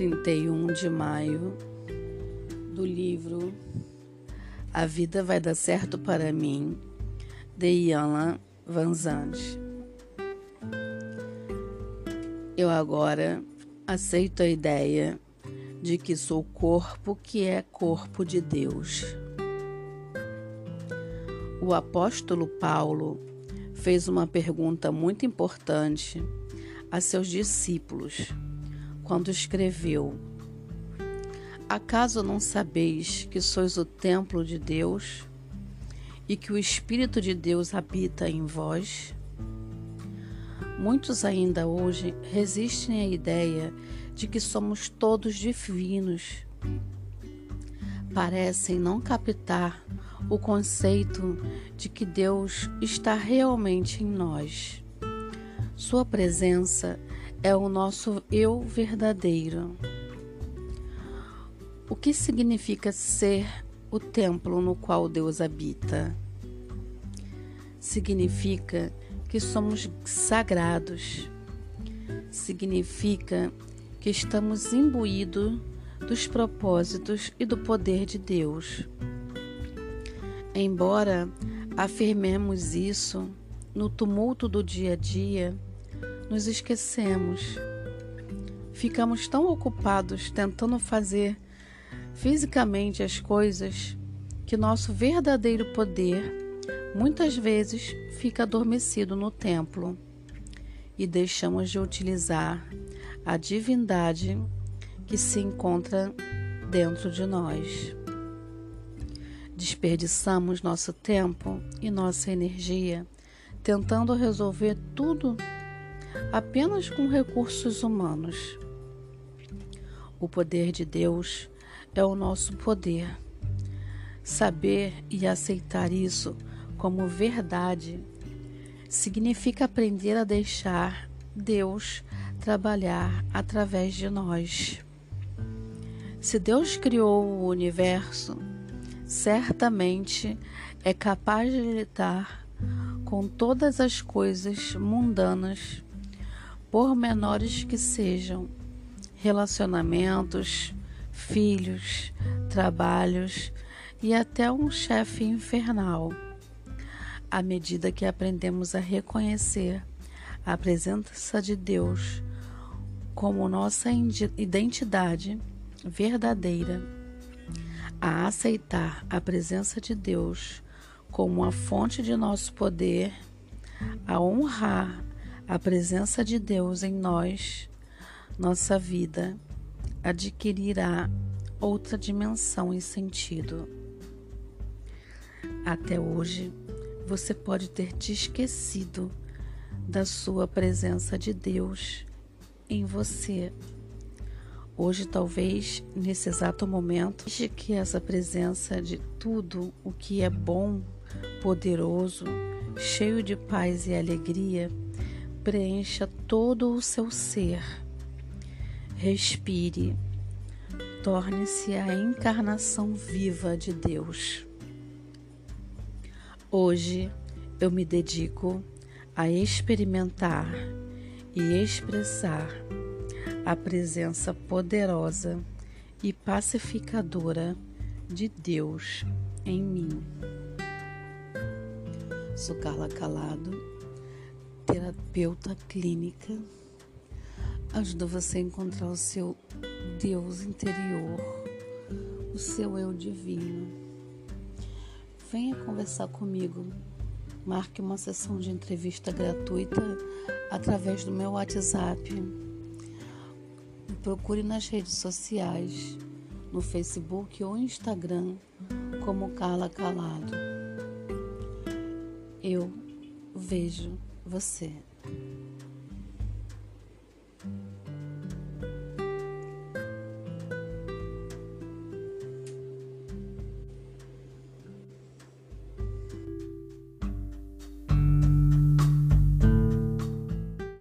31 de maio do livro A Vida Vai Dar Certo para Mim, de Ian Van Zandt. Eu agora aceito a ideia de que sou corpo que é corpo de Deus. O apóstolo Paulo fez uma pergunta muito importante a seus discípulos quando escreveu: Acaso não sabeis que sois o templo de Deus e que o Espírito de Deus habita em vós? Muitos ainda hoje resistem à ideia de que somos todos divinos. Parecem não captar o conceito de que Deus está realmente em nós. Sua presença é o nosso eu verdadeiro. O que significa ser o templo no qual Deus habita? Significa que somos sagrados. Significa que estamos imbuídos dos propósitos e do poder de Deus. Embora afirmemos isso no tumulto do dia a dia, nos esquecemos. Ficamos tão ocupados tentando fazer fisicamente as coisas que nosso verdadeiro poder muitas vezes fica adormecido no templo e deixamos de utilizar a divindade que se encontra dentro de nós. Desperdiçamos nosso tempo e nossa energia tentando resolver tudo apenas com recursos humanos. O poder de Deus é o nosso poder. Saber e aceitar isso como verdade significa aprender a deixar Deus trabalhar através de nós. Se Deus criou o universo, certamente é capaz de lidar com todas as coisas mundanas por menores que sejam, relacionamentos, filhos, trabalhos e até um chefe infernal. À medida que aprendemos a reconhecer a presença de Deus como nossa identidade verdadeira, a aceitar a presença de Deus como a fonte de nosso poder, a honrar a presença de Deus em nós, nossa vida adquirirá outra dimensão e sentido. Até hoje, você pode ter te esquecido da sua presença de Deus em você. Hoje, talvez, nesse exato momento, que essa presença de tudo o que é bom, poderoso, cheio de paz e alegria, preencha todo o seu ser. Respire, torne-se a encarnação viva de Deus. Hoje eu me dedico a experimentar e expressar a presença poderosa e pacificadora de Deus em mim. Sou Carla Calado terapeuta clínica, ajuda você a encontrar o seu Deus interior, o seu eu divino. Venha conversar comigo. Marque uma sessão de entrevista gratuita através do meu WhatsApp. Procure nas redes sociais, no Facebook ou Instagram, como Carla Calado. Eu vejo você.